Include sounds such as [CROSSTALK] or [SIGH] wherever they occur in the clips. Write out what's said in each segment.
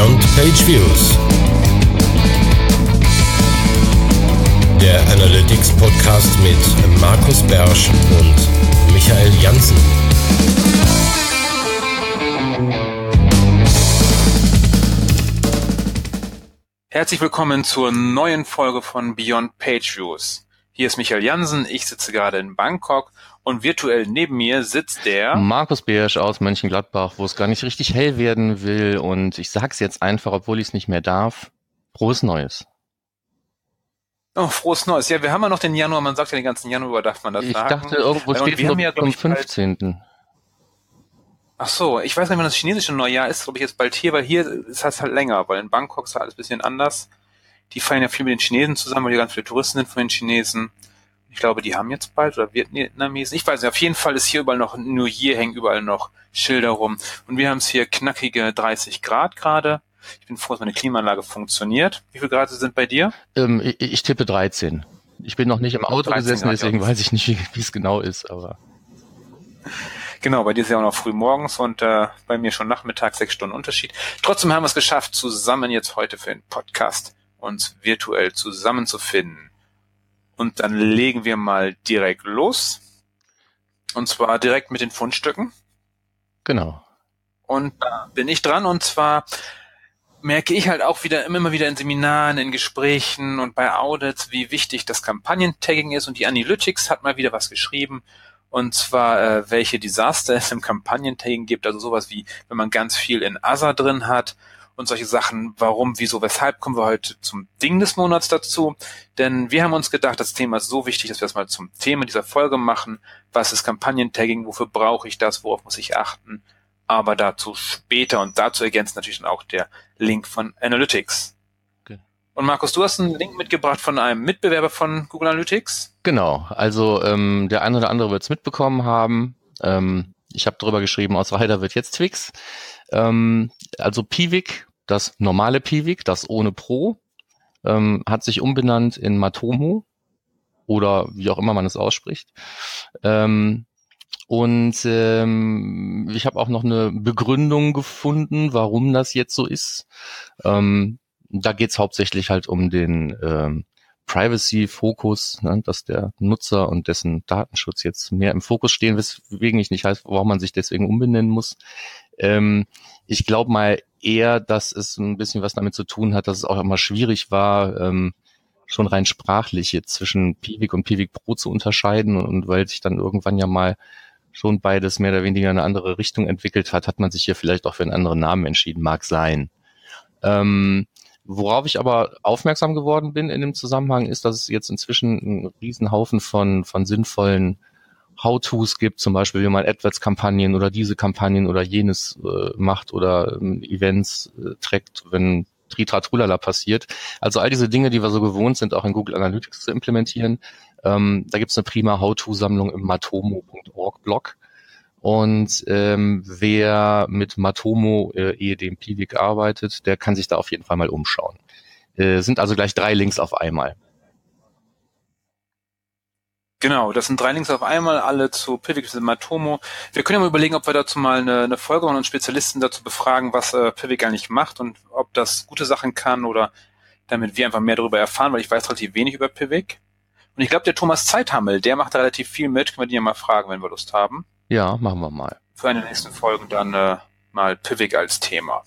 Beyond Page Views. Der Analytics Podcast mit Markus Bersch und Michael Janssen. Herzlich willkommen zur neuen Folge von Beyond Page Views. Hier ist Michael Jansen, ich sitze gerade in Bangkok und virtuell neben mir sitzt der Markus Beersch aus Mönchengladbach, wo es gar nicht richtig hell werden will und ich sag's jetzt einfach, obwohl ich es nicht mehr darf. Frohes Neues. Oh, frohes Neues. Ja, wir haben ja noch den Januar, man sagt ja den ganzen Januar, darf man das ich sagen. Ich dachte, irgendwo steht wir ja, am ich, bald- 15. Ach so, ich weiß nicht, wann das chinesische Neujahr ist, glaube ich jetzt bald hier, weil hier ist es halt länger, weil in Bangkok ist halt alles ein bisschen anders. Die feiern ja viel mit den Chinesen zusammen, weil hier ganz viele Touristen sind von den Chinesen. Ich glaube, die haben jetzt bald oder Vietnamesen. Ich weiß nicht, auf jeden Fall ist hier überall noch New Year, hängen überall noch Schilder rum. Und wir haben es hier knackige 30 Grad gerade. Ich bin froh, dass meine Klimaanlage funktioniert. Wie viel Grad sind bei dir? Ähm, ich, ich tippe 13. Ich bin noch nicht im Auto 13 gesessen, Grad, deswegen weiß ich nicht, wie es genau ist, aber Genau, bei dir ist ja auch noch früh morgens und äh, bei mir schon Nachmittag, sechs Stunden Unterschied. Trotzdem haben wir es geschafft, zusammen jetzt heute für den Podcast uns virtuell zusammenzufinden. Und dann legen wir mal direkt los. Und zwar direkt mit den Fundstücken. genau. Und da bin ich dran und zwar merke ich halt auch wieder immer wieder in Seminaren, in Gesprächen und bei Audits, wie wichtig das Kampagnentagging ist und die Analytics hat mal wieder was geschrieben und zwar äh, welche Desaster es im Kampagnentagging gibt, also sowas wie wenn man ganz viel in Other drin hat und solche Sachen, warum, wieso, weshalb, kommen wir heute zum Ding des Monats dazu. Denn wir haben uns gedacht, das Thema ist so wichtig, dass wir das mal zum Thema dieser Folge machen. Was ist Kampagnentagging? Wofür brauche ich das? Worauf muss ich achten? aber dazu später und dazu ergänzt natürlich dann auch der Link von Analytics. Und Markus, du hast einen Link mitgebracht von einem Mitbewerber von Google Analytics. Genau, also ähm, der eine oder andere wird es mitbekommen haben. Ähm, ich habe drüber geschrieben, aus Rider wird jetzt Twix. Ähm, also Piwik, das normale Piwik, das ohne Pro, ähm, hat sich umbenannt in Matomo oder wie auch immer man es ausspricht. Ähm, und ähm, ich habe auch noch eine Begründung gefunden, warum das jetzt so ist. Ähm, da geht es hauptsächlich halt um den ähm, Privacy-Fokus, ne, dass der Nutzer und dessen Datenschutz jetzt mehr im Fokus stehen, weswegen ich nicht weiß, warum man sich deswegen umbenennen muss. Ähm, ich glaube mal eher, dass es ein bisschen was damit zu tun hat, dass es auch immer schwierig war, ähm, schon rein sprachlich jetzt zwischen Piwik und Piwik Pro zu unterscheiden und, weil sich dann irgendwann ja mal schon beides mehr oder weniger in eine andere Richtung entwickelt hat, hat man sich hier vielleicht auch für einen anderen Namen entschieden, mag sein. Ähm, worauf ich aber aufmerksam geworden bin in dem Zusammenhang ist, dass es jetzt inzwischen einen riesen Haufen von, von sinnvollen How-Tos gibt, zum Beispiel wie man AdWords-Kampagnen oder diese Kampagnen oder jenes äh, macht oder ähm, Events äh, trackt, wenn Tritratrulala passiert. Also all diese Dinge, die wir so gewohnt sind, auch in Google Analytics zu implementieren. Ähm, da gibt's eine prima How-To-Sammlung im matomo.org Blog. Und ähm, wer mit Matomo äh, ehe dem Piwik arbeitet, der kann sich da auf jeden Fall mal umschauen. Äh, sind also gleich drei Links auf einmal. Genau, das sind drei Links auf einmal, alle zu Pivik Matomo. Wir können ja mal überlegen, ob wir dazu mal eine, eine Folge und Spezialisten dazu befragen, was äh, Pivik eigentlich macht und ob das gute Sachen kann oder damit wir einfach mehr darüber erfahren, weil ich weiß relativ wenig über Pivik. Und ich glaube, der Thomas Zeithammel, der macht da relativ viel mit. Können wir den ja mal fragen, wenn wir Lust haben. Ja, machen wir mal. Für eine der nächsten Folgen dann äh, mal Pivik als Thema.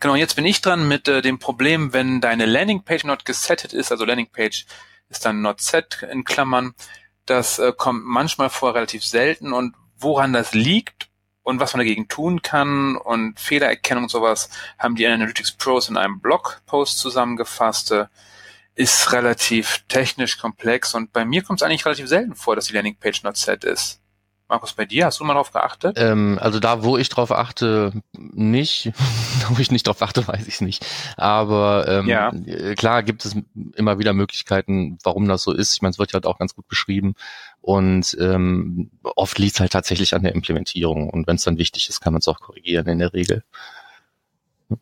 Genau, und jetzt bin ich dran mit äh, dem Problem, wenn deine Landingpage not gesettet ist, also Landingpage ist dann not set in Klammern. Das äh, kommt manchmal vor, relativ selten. Und woran das liegt und was man dagegen tun kann und Fehlererkennung und sowas, haben die Analytics Pros in einem Blogpost zusammengefasst. Äh, ist relativ technisch komplex und bei mir kommt es eigentlich relativ selten vor, dass die Landingpage not set ist. Markus, bei dir hast du mal darauf geachtet? Ähm, also da, wo ich drauf achte, nicht. [LAUGHS] wo ich nicht drauf achte, weiß ich nicht. Aber ähm, Ja. äh, klar gibt es immer wieder Möglichkeiten, warum das so ist. Ich meine, es wird ja halt auch ganz gut beschrieben. Und ähm, oft liegt es halt tatsächlich an der Implementierung. Und wenn es dann wichtig ist, kann man es auch korrigieren in der Regel.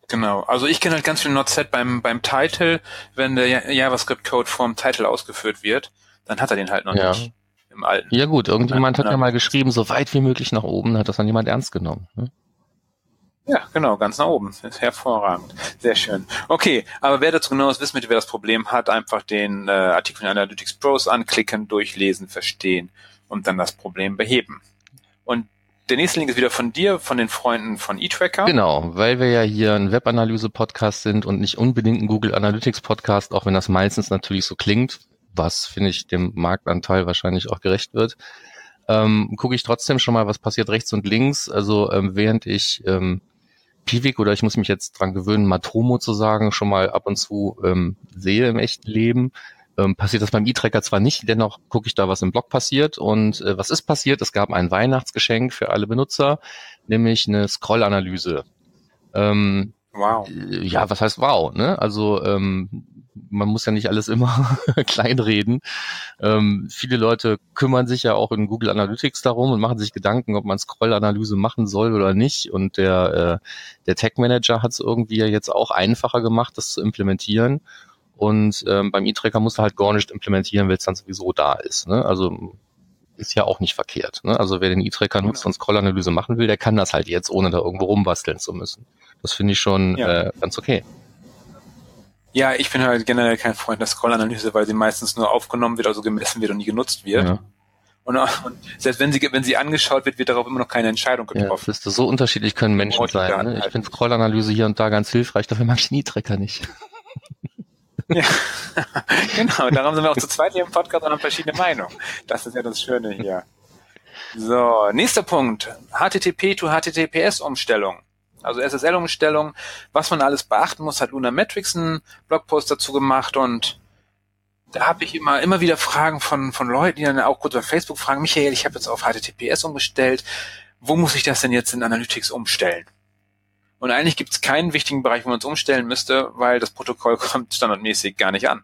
Genau. Also ich kenne halt ganz viel Not-Set beim, beim Title. Wenn der Ja- JavaScript-Code vom Title ausgeführt wird, dann hat er den halt noch Ja. nicht im alten. Ja gut, irgendjemand hat Ja. mal geschrieben, so weit wie möglich nach oben, hat das dann jemand ernst genommen. Ne? Ja, genau, ganz nach oben. Hervorragend. Sehr schön. Okay, aber wer dazu genaues wissen möchte, wer das Problem hat, einfach den äh, Artikel von Analytics Pros anklicken, durchlesen, verstehen und dann das Problem beheben. Und der nächste Link ist wieder von dir, von den Freunden von eTracker. Genau, weil wir ja hier ein Webanalyse-Podcast sind und nicht unbedingt ein Google Analytics-Podcast, auch wenn das meistens natürlich so klingt, was, finde ich, dem Marktanteil wahrscheinlich auch gerecht wird. Ähm, gucke ich trotzdem schon mal, was passiert rechts und links. Also ähm, während ich ähm, Piwik oder ich muss mich jetzt dran gewöhnen, Matomo zu sagen, schon mal ab und zu ähm, sehe im echten Leben, ähm, passiert das beim E-Tracker zwar nicht, dennoch gucke ich da, was im Blog passiert. Und äh, was ist passiert? Es gab ein Weihnachtsgeschenk für alle Benutzer, nämlich eine Scroll-Analyse. Ähm, wow. Ja, was heißt wow? Ne? Also ähm, man muss ja nicht alles immer [LAUGHS] kleinreden. Ähm, viele Leute kümmern sich ja auch in Google Analytics darum und machen sich Gedanken, ob man Scroll-Analyse machen soll oder nicht. Und der, äh, der Tech Manager hat es irgendwie ja jetzt auch einfacher gemacht, das zu implementieren. Und ähm, beim E-Tracker musst du halt gar nicht implementieren, weil es dann sowieso da ist. Ne? Also ist ja auch nicht verkehrt. Ne? Also wer den E-Tracker nutzt und Scroll-Analyse machen will, der kann das halt jetzt, ohne da irgendwo rumbasteln zu müssen. Das finde ich schon ja. äh, ganz okay. Ja, ich bin halt generell kein Freund der Scroll-Analyse, weil sie meistens nur aufgenommen wird, also gemessen wird und nie genutzt wird. Ja. Und, und, selbst wenn sie, wenn sie angeschaut wird, wird darauf immer noch keine Entscheidung getroffen. Ja, ist so unterschiedlich können Menschen sein. Ne? Ich finde Scroll-Analyse hier und da ganz hilfreich, dafür mag ich Nie-Tracker nicht. [LAUGHS] Ja, [LAUGHS] genau. Darum sind wir auch zu zweit hier im Podcast und haben verschiedene Meinungen. Das ist ja das Schöne hier. So, nächster Punkt. HTTP to HTTPS Umstellung. Also SSL-Umstellung, was man alles beachten muss, hat Luna Metrics einen Blogpost dazu gemacht und da habe ich immer, immer wieder Fragen von, von Leuten, die dann auch kurz auf Facebook fragen, Michael, ich habe jetzt auf HTTPS umgestellt, wo muss ich das denn jetzt in Analytics umstellen? Und eigentlich gibt es keinen wichtigen Bereich, wo man es umstellen müsste, weil das Protokoll [LAUGHS] kommt standardmäßig gar nicht an.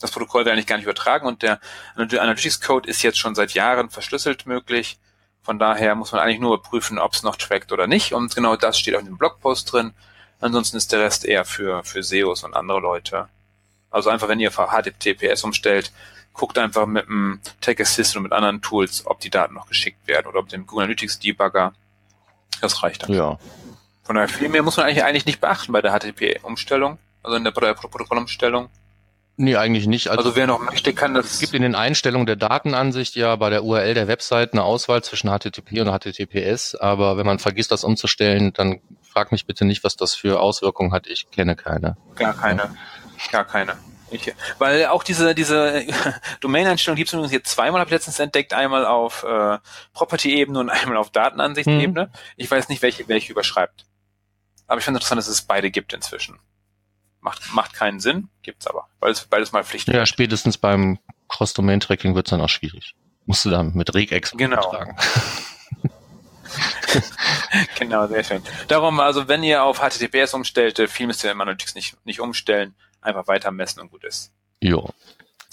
Das Protokoll wird eigentlich gar nicht übertragen und der Analytics-Code ist jetzt schon seit Jahren verschlüsselt möglich. Von daher muss man eigentlich nur prüfen, ob es noch trackt oder nicht. Und genau das steht auch in dem Blogpost drin. Ansonsten ist der Rest eher für, für SEOs und andere Leute. Also einfach, wenn ihr HTTPS umstellt, guckt einfach mit dem Tag Assist und mit anderen Tools, ob die Daten noch geschickt werden oder mit dem Google Analytics Debugger. Das reicht dann. Ja, von daher viel mehr muss man eigentlich, eigentlich nicht beachten bei der HTTP-Umstellung, also in der Protokollumstellung. Nee, eigentlich nicht. Also, also, wer noch möchte, kann das. Es gibt in den Einstellungen der Datenansicht ja bei der URL der Website eine Auswahl zwischen HTTP und HTTPS, aber wenn man vergisst, das umzustellen, dann frag mich bitte nicht, was das für Auswirkungen hat. Ich kenne keine. Gar keine. Gar keine. Ich, weil auch diese, diese [LAUGHS] Domain-Einstellung gibt es übrigens jetzt zweimal, habe ich letztens entdeckt, einmal auf äh, Property-Ebene und einmal auf Datenansicht-Ebene. Hm. Ich weiß nicht, welche welche überschreibt. Aber ich finde interessant, dass es beide gibt inzwischen. Macht, macht keinen Sinn, gibt's aber, weil es beides mal Pflicht Ja, spätestens beim Cross-Domain-Tracking wird's dann auch schwierig. Musst du dann mit Regex genau. tragen. [LAUGHS] genau, sehr schön. Darum, also wenn ihr auf HTTPS umstellt, viel müsst ihr im Analytics nicht, nicht umstellen, einfach weiter messen und gut ist. Jo.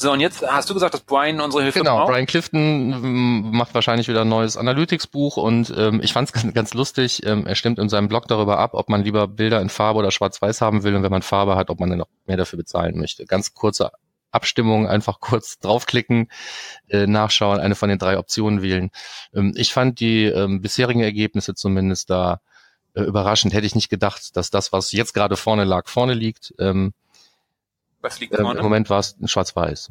So, und jetzt hast du gesagt, dass Brian unsere Hilfe genau, braucht? Genau, Brian Clifton ähm, macht wahrscheinlich wieder ein neues Analytics-Buch und ähm, ich fand es ganz, ganz lustig. Ähm, er stimmt in seinem Blog darüber ab, ob man lieber Bilder in Farbe oder schwarz-weiß haben will und wenn man Farbe hat, ob man dann noch mehr dafür bezahlen möchte. Ganz kurze Abstimmung, einfach [LAUGHS] kurz draufklicken, äh, nachschauen, eine von den drei Optionen wählen. Ähm, ich fand die ähm, bisherigen Ergebnisse zumindest da äh, überraschend. Hätte ich nicht gedacht, dass das, was jetzt gerade vorne lag, vorne liegt. Ähm, was liegt vorne? Im Moment war es schwarz-weiß.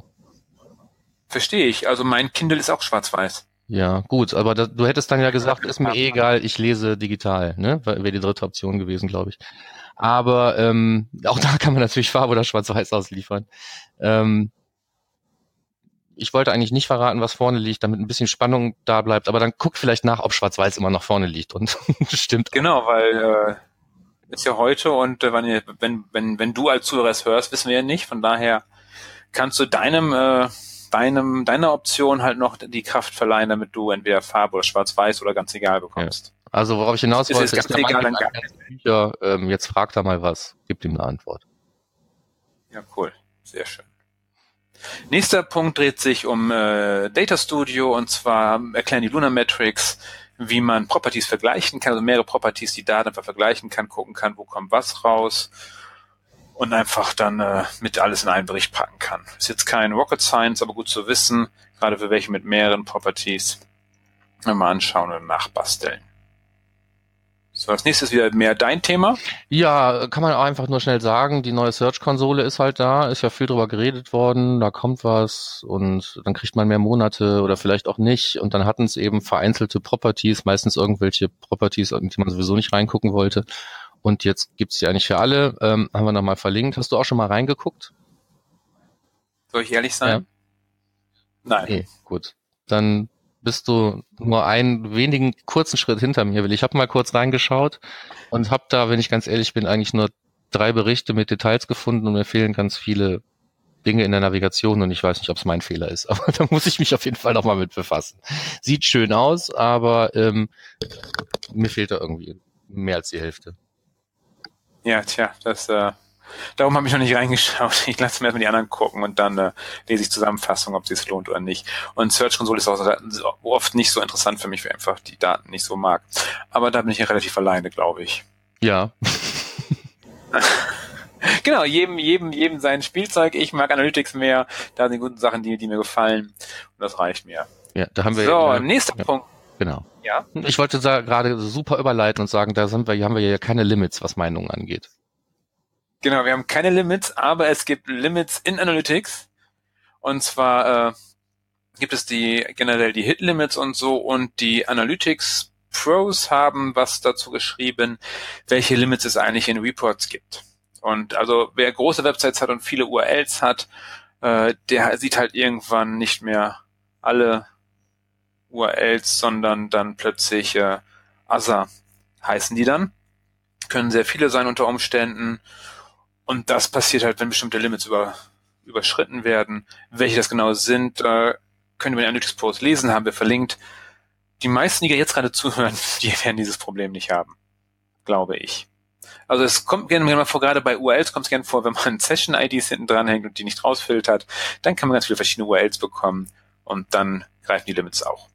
Verstehe ich. Also mein Kindle ist auch schwarz-weiß. Ja, gut, aber da, du hättest dann ja gesagt, ist mir eh egal, ich lese digital, ne? Wäre die dritte Option gewesen, glaube ich. Aber ähm, auch da kann man natürlich Farbe oder Schwarz-Weiß ausliefern. Ähm, ich wollte eigentlich nicht verraten, was vorne liegt, damit ein bisschen Spannung da bleibt, aber dann guck vielleicht nach, ob Schwarz-Weiß immer noch vorne liegt und [LAUGHS] stimmt. Genau, weil äh, ist ja heute und äh, wenn, wenn, wenn, wenn du als Zuhörer es hörst, wissen wir ja nicht. Von daher kannst du deinem, äh, deinem, deiner Option halt noch die Kraft verleihen, damit du entweder Farbe oder Schwarz-Weiß oder ganz egal bekommst. Ja. Also worauf ich hinaus wollte, ist, ist ganz egal, dann Bücher, ähm, jetzt fragt er mal was, gibt ihm eine Antwort. Ja, cool. Sehr schön. Nächster Punkt dreht sich um äh, Data Studio und zwar erklären die Luna Metrics, wie man Properties vergleichen kann, also mehrere Properties, die Daten einfach vergleichen kann, gucken kann, wo kommt was raus und einfach dann äh, mit alles in einen Bericht packen kann. Ist jetzt kein Rocket Science, aber gut zu wissen, gerade für welche mit mehreren Properties. Mal anschauen und nachbasteln. So, als nächstes wieder mehr dein Thema. Ja, kann man einfach nur schnell sagen, die neue Search-Konsole ist halt da, ist ja viel drüber geredet worden, da kommt was und dann kriegt man mehr Monate oder vielleicht auch nicht und dann hatten es eben vereinzelte Properties, meistens irgendwelche Properties, in die man sowieso nicht reingucken wollte und jetzt gibt's die eigentlich für alle, ähm, haben wir nochmal verlinkt. Hast du auch schon mal reingeguckt? Soll ich ehrlich sein? Ja. Nein. Okay, gut. Dann bist du nur einen wenigen kurzen Schritt hinter mir, will. Ich habe mal kurz reingeschaut und habe da, wenn ich ganz ehrlich bin, eigentlich nur drei Berichte mit Details gefunden und mir fehlen ganz viele Dinge in der Navigation und ich weiß nicht, ob es mein Fehler ist, [LAUGHS] aber da muss ich mich auf jeden Fall nochmal mit befassen. Sieht schön aus, aber ähm, mir fehlt da irgendwie mehr als die Hälfte. Ja, tja, das äh, Darum habe ich noch nicht reingeschaut. [LAUGHS] Ich lasse mir erstmal die anderen gucken und dann äh, lese ich Zusammenfassung, ob es lohnt oder nicht. Und Search Console ist auch oft nicht so interessant für mich, weil ich einfach die Daten nicht so mag. Aber da bin ich ja relativ alleine, glaube ich. Ja. [LAUGHS] [LAUGHS] genau, jedem, jedem, jedem sein Spielzeug. Ich mag Analytics mehr. Da sind gute Sachen, die, die mir gefallen. Und das reicht mir. Ja, da haben wir. So, ja, nächster ja, Punkt. Genau. Ja. Ich wollte da gerade super überleiten und sagen, da sind wir, hier haben wir ja keine Limits, was Meinungen angeht. Genau, wir haben keine Limits, aber es gibt Limits in Analytics. Und zwar äh, gibt es die generell die Hit Limits und so und die Analytics Pros haben was dazu geschrieben, welche Limits es eigentlich in Reports gibt. Und also wer große Websites hat und viele URLs hat, äh, der sieht halt irgendwann nicht mehr alle URLs, sondern dann plötzlich äh, Other heißen die dann. Können sehr viele sein unter Umständen und das passiert halt, wenn bestimmte Limits über, überschritten werden. Welche das genau sind, äh, können wir in Analytics Post lesen, haben wir verlinkt. Die meisten, die jetzt gerade zuhören, [LAUGHS] die werden dieses Problem nicht haben. Glaube ich. Also es kommt gerne mal vor, gerade bei URLs kommt es gerne vor, wenn man [LAUGHS] Session-IDs hinten dranhängt und die nicht rausfiltert, dann kann man ganz viele verschiedene URLs bekommen und dann greifen die Limits auch.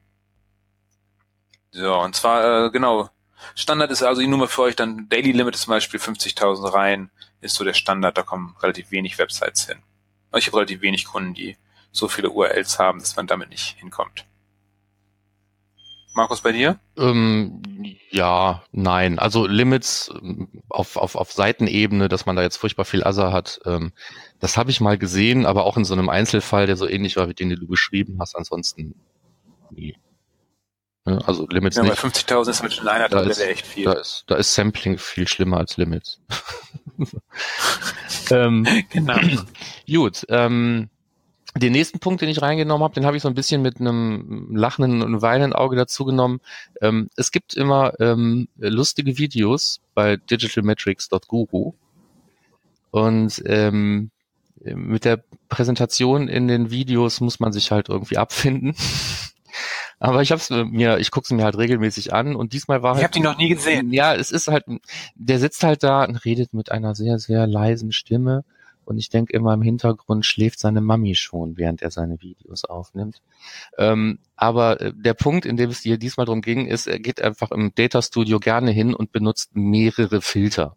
So, und zwar, äh, genau, Standard ist also die Nummer für euch dann Daily Limit ist zum Beispiel 50.000 Reihen, ist so der Standard, da kommen relativ wenig Websites hin. Ich habe relativ wenig Kunden, die so viele URLs haben, dass man damit nicht hinkommt. Markus, bei dir? Ähm, ja, nein. Also Limits ähm, auf, auf, auf Seitenebene, dass man da jetzt furchtbar viel Asser hat, ähm, das habe ich mal gesehen, aber auch in so einem Einzelfall, der so ähnlich war wie den, den du beschrieben hast. Ansonsten nie. Also Limits ja, nicht. 50.000 ist mit einer da ist, echt viel. Da ist, da ist Sampling viel schlimmer als Limits. [LAUGHS] ähm, genau. [CLEARS THROAT] Gut. Ähm, den nächsten Punkt, den ich reingenommen habe, den habe ich so ein bisschen mit einem lachenden und weinenden Auge dazu genommen. Ähm, es gibt immer ähm, lustige Videos bei digitalmetrics.guru und ähm, mit der Präsentation in den Videos muss man sich halt irgendwie abfinden. Aber ich hab's mir, ich gucke es mir halt regelmäßig an und diesmal war ich halt. Ich habe die noch nie gesehen. Ja, es ist halt, der sitzt halt da und redet mit einer sehr, sehr leisen Stimme. Und ich denke immer im Hintergrund schläft seine Mami schon, während er seine Videos aufnimmt. Ähm, aber äh, der Punkt, in dem es dir diesmal drum ging, ist, er geht einfach im Data Studio gerne hin und benutzt mehrere Filter.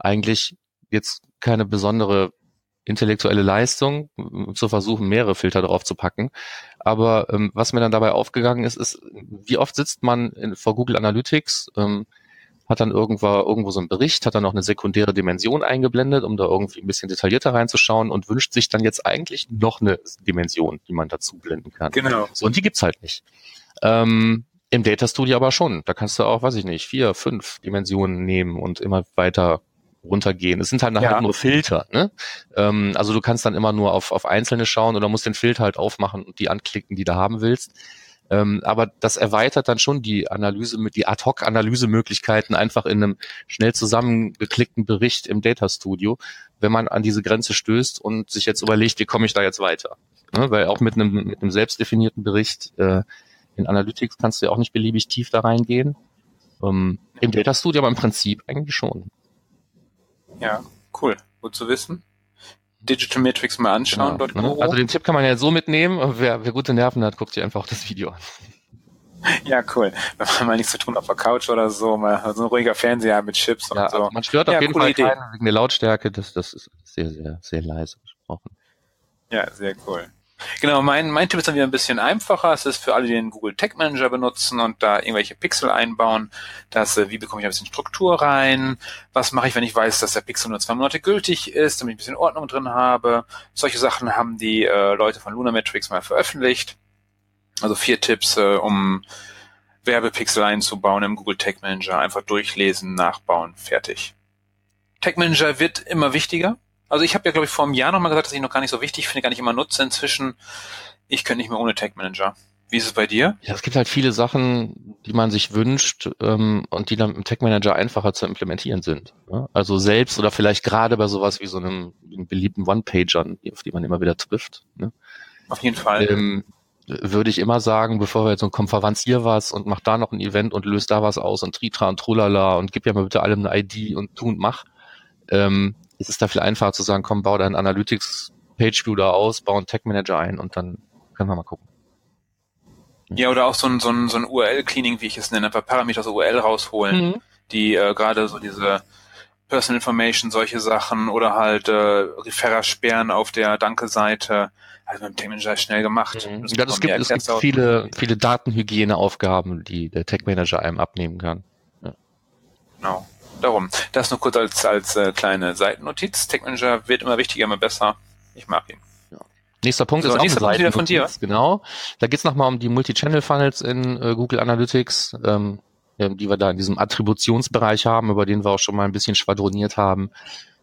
Eigentlich jetzt keine besondere intellektuelle Leistung, zu versuchen, mehrere Filter drauf zu packen. Aber ähm, was mir dann dabei aufgegangen ist, ist, wie oft sitzt man in, vor Google Analytics, ähm, hat dann irgendwo, irgendwo so einen Bericht, hat dann noch eine sekundäre Dimension eingeblendet, um da irgendwie ein bisschen detaillierter reinzuschauen und wünscht sich dann jetzt eigentlich noch eine Dimension, die man dazu blenden kann. Genau. So, und die gibt's halt nicht. Ähm, Im Data Studio aber schon. Da kannst du auch, weiß ich nicht, vier, fünf Dimensionen nehmen und immer weiter runtergehen. Es sind halt nachher ja. nur Filter. Ne? Ähm, also du kannst dann immer nur auf, auf einzelne schauen oder musst den Filter halt aufmachen und die anklicken, die du haben willst. Ähm, aber das erweitert dann schon die Analyse mit die Ad-Hoc-Analysemöglichkeiten einfach in einem schnell zusammengeklickten Bericht im Data Studio, wenn man an diese Grenze stößt und sich jetzt überlegt, wie komme ich da jetzt weiter? Ne? Weil auch mit einem, mit einem selbstdefinierten Bericht äh, in Analytics kannst du ja auch nicht beliebig tief da reingehen. Ähm, Im Data Studio aber im Prinzip eigentlich schon. Ja, cool. Gut zu wissen. Digital Matrix mal anschauen. Genau, ne? Also den Tipp kann man ja so mitnehmen. Wer, wer gute Nerven hat, guckt sich einfach auch das Video an. Ja, cool. Wenn man mal nichts zu tun auf der Couch oder so, mal so ein ruhiger Fernseher mit Chips ja, und so. Also man stört auf ja, jeden Fall Idee. keinen wegen der Lautstärke. Das, das ist sehr, sehr, sehr leise gesprochen. Ja, sehr cool. Genau, mein, mein Tipp ist dann wieder ein bisschen einfacher. Es ist für alle, die den Google Tag Manager benutzen und da irgendwelche Pixel einbauen. Das, äh, wie bekomme ich ein bisschen Struktur rein? Was mache ich, wenn ich weiß, dass der Pixel nur zwei Monate gültig ist, damit ich ein bisschen Ordnung drin habe? Solche Sachen haben die äh, Leute von Lunametrics mal veröffentlicht. Also vier Tipps, äh, um Werbepixel einzubauen im Google Tag Manager. Einfach durchlesen, nachbauen, fertig. Tag Manager wird immer wichtiger. Also ich habe ja, glaube ich, vor einem Jahr nochmal gesagt, dass ich noch gar nicht so wichtig finde, gar nicht immer nutze. Inzwischen, ich könnte nicht mehr ohne Tag Manager. Wie ist es bei dir? Ja, es gibt halt viele Sachen, die man sich wünscht ähm, und die dann im Tag Manager einfacher zu implementieren sind. Ne? Also selbst oder vielleicht gerade bei sowas wie so einem, einem beliebten One-Pager, auf die man immer wieder trifft. Ne? Auf jeden Fall. Ähm, würde ich immer sagen, bevor wir jetzt so komm, verwanzier was und mach da noch ein Event und löst da was aus und Tritra und Trulala und gib ja mal bitte allem eine ID und tu und mach. Ähm, es ist da viel einfacher zu sagen, komm, bau deinen Analytics Page View da aus, bau einen Tag Manager ein und dann können wir mal gucken. Ja, oder auch so ein, so ein, so ein URL-Cleaning, wie ich es nenne, einfach Parameter aus URL rausholen, mhm. die äh, gerade so diese Personal Information, solche Sachen oder halt äh, Referrer sperren auf der Danke-Seite. Also mit dem Tag Manager schnell gemacht. Mhm. Ja, das gibt, es gibt viele, viele Datenhygieneaufgaben, die der Tag Manager einem abnehmen kann. Ja. Genau. Darum. Das nur kurz als, als äh, kleine Seitennotiz. Tech Manager wird immer wichtiger, immer besser. Ich mag ihn. Nächster Punkt so, ist auch nächster Punkt wieder von dir. Genau. Da geht's nochmal um die Multi-Channel-Funnels in äh, Google Analytics, ähm, die wir da in diesem Attributionsbereich haben, über den wir auch schon mal ein bisschen schwadroniert haben.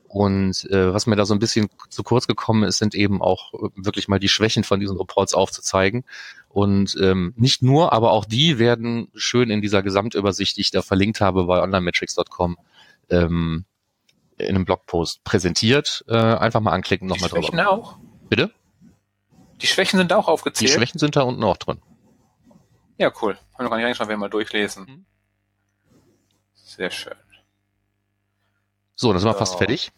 Und äh, was mir da so ein bisschen zu kurz gekommen ist, sind eben auch äh, wirklich mal die Schwächen von diesen Reports aufzuzeigen. Und ähm, nicht nur, aber auch die werden schön in dieser Gesamtübersicht, die ich da verlinkt habe bei onlinemetrics.com, ähm, in einem Blogpost präsentiert. Äh, einfach mal anklicken, nochmal drüber. Die Schwächen auch. Bitte? Die Schwächen sind auch aufgezählt. Die Schwächen sind da unten auch drin. Ja, cool. Haben wir noch gar nicht reingeschaut, werden wir mal durchlesen. Mhm. Sehr schön. So, dann sind wir so. fast fertig.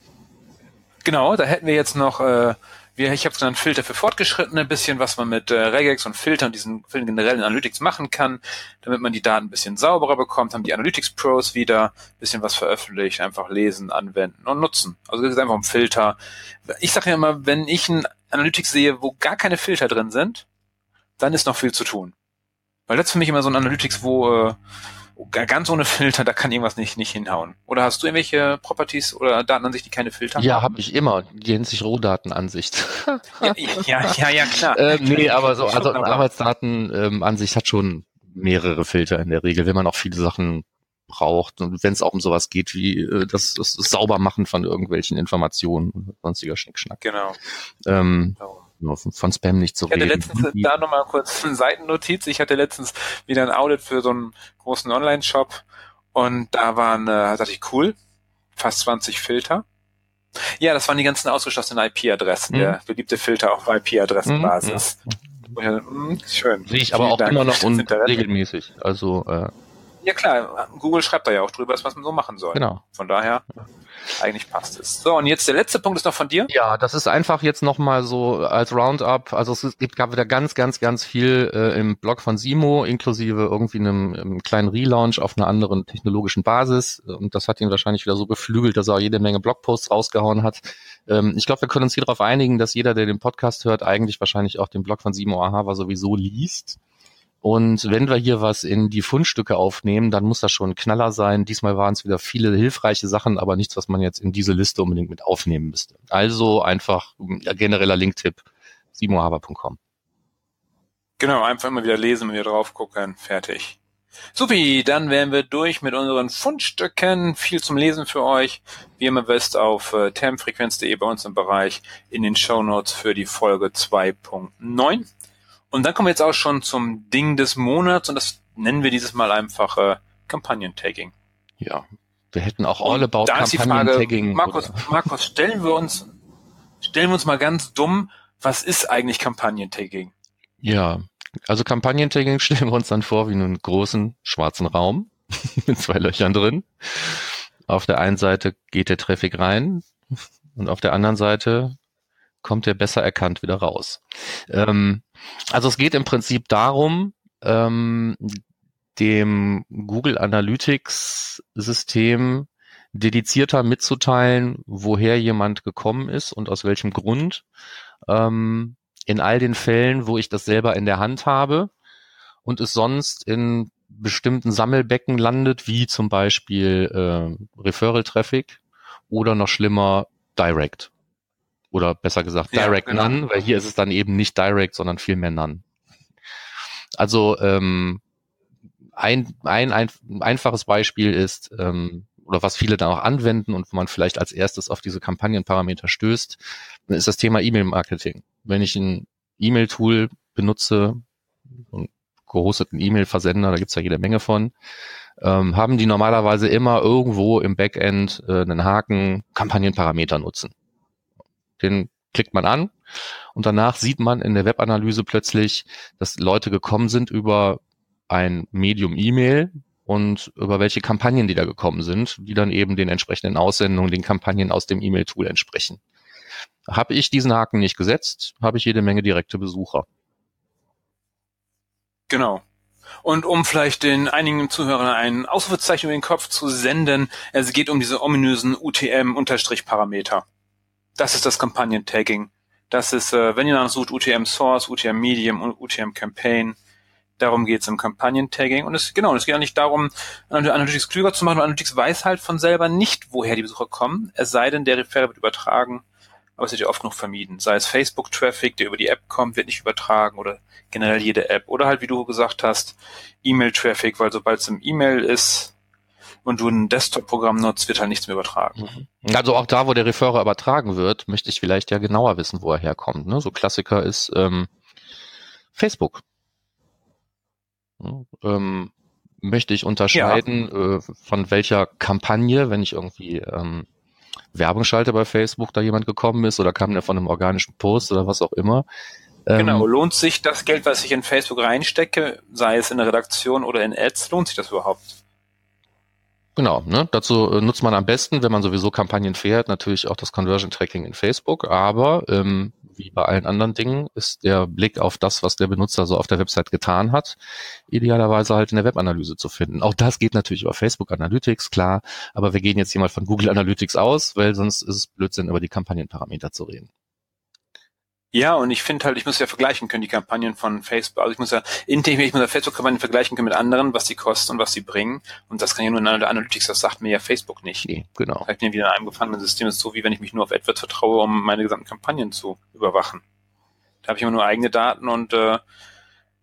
Genau, da hätten wir jetzt noch äh, wir, ich habe es genannt Filter für Fortgeschrittene, ein bisschen was man mit äh, Regex und Filtern, diesen generellen Analytics machen kann, damit man die Daten ein bisschen sauberer bekommt, haben die Analytics Pros wieder ein bisschen was veröffentlicht, einfach lesen, anwenden und nutzen. Also das ist einfach ein Filter. Ich sage ja immer, wenn ich ein Analytics sehe, wo gar keine Filter drin sind, dann ist noch viel zu tun. Weil das ist für mich immer so ein Analytics, wo äh, ganz ohne Filter, da kann irgendwas nicht, nicht hinhauen. Oder hast du irgendwelche Properties oder Datenansicht, die keine Filter ja, haben? Ja, habe ich immer. Die sich Rohdatenansicht. [LAUGHS] ja, ja, ja, ja, klar. äh, nee, aber so, also Arbeitsdatenansicht ähm, hat schon mehrere Filter in der Regel, wenn man auch viele Sachen braucht und wenn es auch um sowas geht wie äh, das, das, das Saubermachen von irgendwelchen Informationen und sonstiger Schnickschnack. Genau. Ähm, genau von Spam nicht zu ich hatte reden. letztens da nochmal kurz eine Seitennotiz. Ich hatte letztens wieder ein Audit für so einen großen Online-Shop und da waren, äh, dachte ich, cool, fast 20 Filter. Ja, das waren die ganzen ausgeschlossenen IP-Adressen, mhm. der beliebte Filter auf IP-Adressenbasis. Mhm. Ja, hm, schön. Sehe ich aber Vielen auch Dank immer noch und regelmäßig. Also äh, ja klar, Google schreibt da ja auch drüber, was man so machen soll. Genau. Von daher eigentlich passt es. So, und jetzt der letzte Punkt ist noch von dir? Ja, das ist einfach jetzt nochmal so als Roundup. Also es gibt gab wieder ganz, ganz, ganz viel äh, im Blog von Simo, inklusive irgendwie einem, einem kleinen Relaunch auf einer anderen technologischen Basis. Und das hat ihn wahrscheinlich wieder so beflügelt, dass er auch jede Menge Blogposts rausgehauen hat. Ähm, ich glaube, wir können uns hier darauf einigen, dass jeder, der den Podcast hört, eigentlich wahrscheinlich auch den Blog von Simo Ahava sowieso liest. Und wenn wir hier was in die Fundstücke aufnehmen, dann muss das schon ein Knaller sein. Diesmal waren es wieder viele hilfreiche Sachen, aber nichts, was man jetzt in diese Liste unbedingt mit aufnehmen müsste. Also einfach ja, genereller Linktipp, simohaber.com. Genau, einfach immer wieder lesen, wieder drauf gucken, fertig. Supi, dann wären wir durch mit unseren Fundstücken. Viel zum Lesen für euch. Wie immer wisst auf äh, termfrequenz.de bei uns im Bereich in den Show Notes für die Folge 2.9. Und dann kommen wir jetzt auch schon zum Ding des Monats und das nennen wir dieses Mal einfach äh, Kampagnen-Tagging. Ja, wir hätten auch All About Kampagnen-Tagging. Markus, Markus, stellen wir uns, stellen wir uns mal ganz dumm, was ist eigentlich Kampagnen-Tagging? Ja, also Kampagnen-Tagging [LAUGHS] stellen wir uns dann vor wie einen großen schwarzen Raum [LAUGHS] mit zwei Löchern drin. Auf der einen Seite geht der Traffic rein und auf der anderen Seite kommt er besser erkannt wieder raus. Ähm, also es geht im Prinzip darum, ähm, dem Google Analytics System dedizierter mitzuteilen, woher jemand gekommen ist und aus welchem Grund, ähm, in all den Fällen, wo ich das selber in der Hand habe und es sonst in bestimmten Sammelbecken landet, wie zum Beispiel äh, Referral Traffic oder noch schlimmer Direct. Oder besser gesagt Direct ja, genau. None, weil hier ist es dann eben nicht Direct, sondern vielmehr None. Also ähm, ein, ein, ein einfaches Beispiel ist, ähm, oder was viele dann auch anwenden und wo man vielleicht als erstes auf diese Kampagnenparameter stößt, ist das Thema E-Mail-Marketing. Wenn ich ein E-Mail-Tool benutze, einen gehosteten E-Mail-Versender, da gibt's ja jede Menge von, ähm, haben die normalerweise immer irgendwo im Backend äh, einen Haken Kampagnenparameter nutzen. Den klickt man an und danach sieht man in der Webanalyse plötzlich, dass Leute gekommen sind über ein Medium E-Mail und über welche Kampagnen die da gekommen sind, die dann eben den entsprechenden Aussendungen, den Kampagnen aus dem E-Mail-Tool entsprechen. Habe ich diesen Haken nicht gesetzt, habe ich jede Menge direkte Besucher. Genau. Und um vielleicht den einigen Zuhörern ein Ausrufezeichen über den Kopf zu senden, es geht um diese ominösen UTM-Parameter. Das ist das Kampagnen-Tagging. Das ist, äh, wenn ihr danach sucht, UTM Source, UTM Medium und UTM Campaign. Darum geht's im Kampagnen-Tagging. Und es, genau, es geht nicht darum, Analytics klüger zu machen. Analytics weiß halt von selber nicht, woher die Besucher kommen. Es sei denn, der Referrer wird übertragen. Aber es wird ja oft noch vermieden. Sei es Facebook-Traffic, der über die App kommt, wird nicht übertragen oder generell jede App. Oder halt, wie du gesagt hast, E-Mail-Traffic, weil sobald es im E-Mail ist, und du ein Desktop-Programm nutzt, wird halt nichts mehr übertragen. Mhm. Also auch da, wo der Referrer übertragen wird, möchte ich vielleicht ja genauer wissen, wo er herkommt. Ne? So Klassiker ist ähm, Facebook. Ähm, möchte ich unterscheiden, ja. äh, von welcher Kampagne, wenn ich irgendwie ähm, Werbung schalte bei Facebook, da jemand gekommen ist oder kam der von einem organischen Post oder was auch immer. Genau, ähm, lohnt sich das Geld, was ich in Facebook reinstecke, sei es in der Redaktion oder in Ads, lohnt sich das überhaupt? Genau, ne? dazu äh, nutzt man am besten, wenn man sowieso Kampagnen fährt, natürlich auch das Conversion Tracking in Facebook, aber ähm, wie bei allen anderen Dingen ist der Blick auf das, was der Benutzer so auf der Website getan hat, idealerweise halt in der Webanalyse zu finden. Auch das geht natürlich über Facebook Analytics, klar, aber wir gehen jetzt hier mal von Google Analytics aus, weil sonst ist es Blödsinn, über die Kampagnenparameter zu reden. Ja, und ich finde halt, ich muss ja vergleichen können, die Kampagnen von Facebook. Also ich muss ja intern, ich muss ja Facebook-Kampagnen vergleichen können mit anderen, was sie kosten und was sie bringen. Und das kann ja nur in der Analytics, das sagt mir ja Facebook nicht. Nee, genau. Ich bin wieder in einem gefangenen System, das ist so wie wenn ich mich nur auf AdWords vertraue, um meine gesamten Kampagnen zu überwachen. Da habe ich immer nur eigene Daten und äh,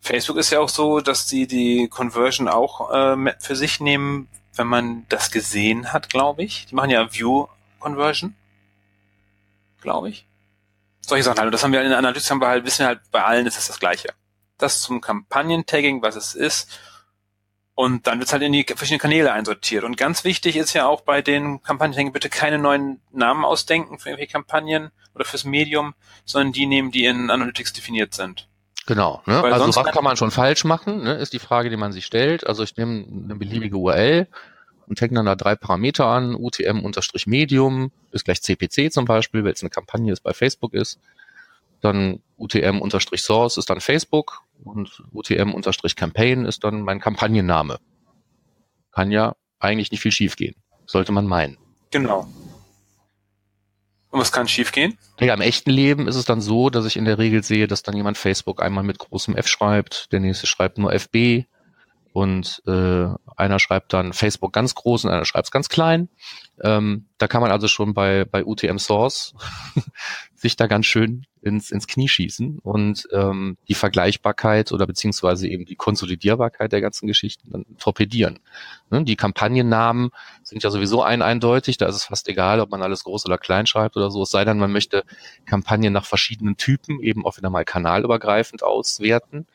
Facebook ist ja auch so, dass die die Conversion auch äh, für sich nehmen, wenn man das gesehen hat, glaube ich. Die machen ja View Conversion, glaube ich solche Sachen halt. Und das haben wir in der Analyse, haben wir halt, wissen wir halt, bei allen ist es das Gleiche. Das zum Kampagnen-Tagging, was es ist. Und dann wird es halt in die verschiedenen Kanäle einsortiert. Und ganz wichtig ist ja auch bei den Kampagnen, bitte keine neuen Namen ausdenken für irgendwelche Kampagnen oder fürs Medium, sondern die nehmen, die in Analytics definiert sind. Genau. Ne? also was kann man schon falsch machen, ne, ist die Frage, die man sich stellt. Also ich nehme eine beliebige URL und hänge dann da drei Parameter an, UTM-Medium ist gleich CPC zum Beispiel, weil es eine Kampagne ist bei Facebook ist. Dann UTM-Source ist dann Facebook und UTM-Campaign ist dann mein Kampagnenname. Kann ja eigentlich nicht viel schiefgehen. Sollte man meinen. Genau. Und was kann schiefgehen? Ja, im echten Leben ist es dann so, dass ich in der Regel sehe, dass dann jemand Facebook einmal mit großem F schreibt, der nächste schreibt nur FB, und äh, einer schreibt dann Facebook ganz groß und einer schreibt es ganz klein. Ähm, da kann man also schon bei, bei UTM Source [LAUGHS] sich da ganz schön ins, ins Knie schießen und ähm, die Vergleichbarkeit oder beziehungsweise eben die Konsolidierbarkeit der ganzen Geschichten dann torpedieren. Ne? Die Kampagnennamen sind ja sowieso ein eindeutig, da ist es fast egal, ob man alles groß oder klein schreibt oder so, es sei denn, man möchte Kampagnen nach verschiedenen Typen eben auch wieder mal kanalübergreifend auswerten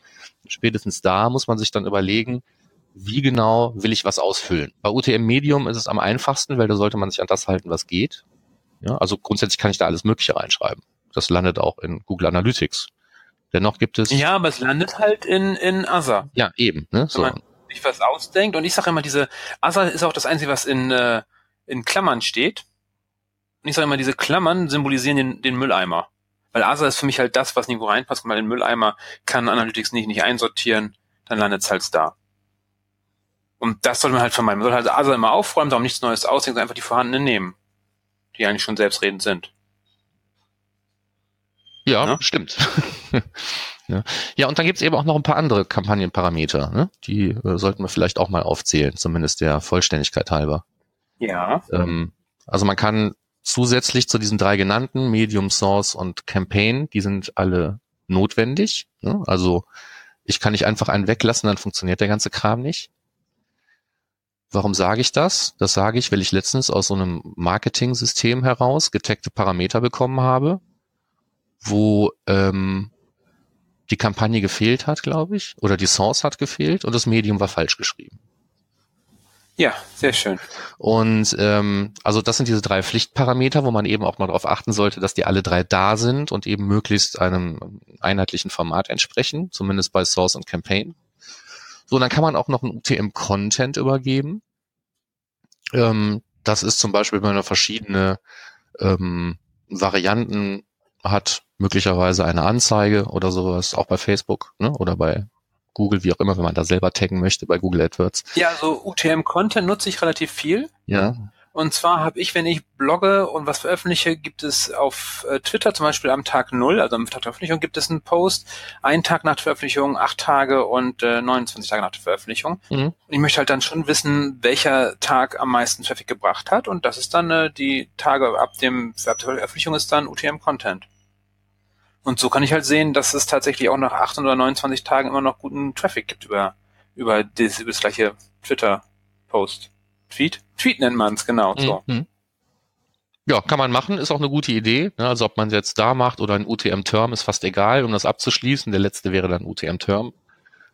spätestens da muss man sich dann überlegen, wie genau will ich was ausfüllen. Bei UTM Medium ist es am einfachsten, weil da sollte man sich an das halten, was geht. Ja, also grundsätzlich kann ich da alles Mögliche reinschreiben. Das landet auch in Google Analytics. Dennoch gibt es. Ja, aber es landet halt in, in Azure. Ja, eben. Ne? So. Wenn man sich was ausdenkt. Und ich sage immer, diese Azure ist auch das Einzige, was in, äh, in Klammern steht. Und ich sage immer, diese Klammern symbolisieren den, den Mülleimer. Weil ASA ist für mich halt das, was nirgendwo reinpasst. Mal in den Mülleimer kann Analytics nicht, nicht einsortieren, dann landet es halt da. Und das soll man halt vermeiden. Man soll halt ASA immer aufräumen, darum nichts Neues ausdenken, sondern einfach die vorhandenen nehmen, die eigentlich schon selbstredend sind. Ja, ne? stimmt. [LAUGHS] ja. ja, und dann gibt's eben auch noch ein paar andere Kampagnenparameter. Ne? Die äh, sollten wir vielleicht auch mal aufzählen, zumindest der Vollständigkeit halber. Ja. Ähm, also man kann zusätzlich zu diesen drei genannten, Medium, Source und Campaign, die sind alle notwendig. Ne? Also ich kann nicht einfach einen weglassen, dann funktioniert der ganze Kram nicht. Warum sage ich das? Das sage ich, weil ich letztens aus so einem Marketing-System heraus getaggte Parameter bekommen habe, wo ähm, die Kampagne gefehlt hat, glaube ich, oder die Source hat gefehlt und das Medium war falsch geschrieben. Ja, sehr schön. Und ähm, also das sind diese drei Pflichtparameter, wo man eben auch mal darauf achten sollte, dass die alle drei da sind und eben möglichst einem einheitlichen Format entsprechen, zumindest bei Source und Campaign. So, dann kann man auch noch einen UTM-Content übergeben. Ähm, das ist zum Beispiel, wenn man verschiedene ähm, Varianten hat, möglicherweise eine Anzeige oder sowas, auch bei Facebook ne, oder bei Google, wie auch immer, wenn man da selber taggen möchte bei Google AdWords. Ja, so UTM-Content nutze ich relativ viel. Ja. Und zwar habe ich, wenn ich blogge und was veröffentliche, gibt es auf äh, Twitter zum Beispiel am Tag null, also am Tag der Veröffentlichung, gibt es einen Post, einen Tag nach der Veröffentlichung, acht Tage und äh, 29 Tage nach der Veröffentlichung. Mhm. Und ich möchte halt dann schon wissen, welcher Tag am meisten Traffic gebracht hat. Und das ist dann äh, die Tage ab dem ab der Veröffentlichung ist dann UTM-Content. Und so kann ich halt sehen, dass es tatsächlich auch nach 8 oder 29 Tagen immer noch guten Traffic gibt über, über, das, über das gleiche Twitter-Post. Tweet? Tweet nennt man es, genau. So. Mhm. Ja, kann man machen, ist auch eine gute Idee. Ne? Also ob man es jetzt da macht oder ein UTM-Term, ist fast egal, um das abzuschließen. Der letzte wäre dann UTM-Term.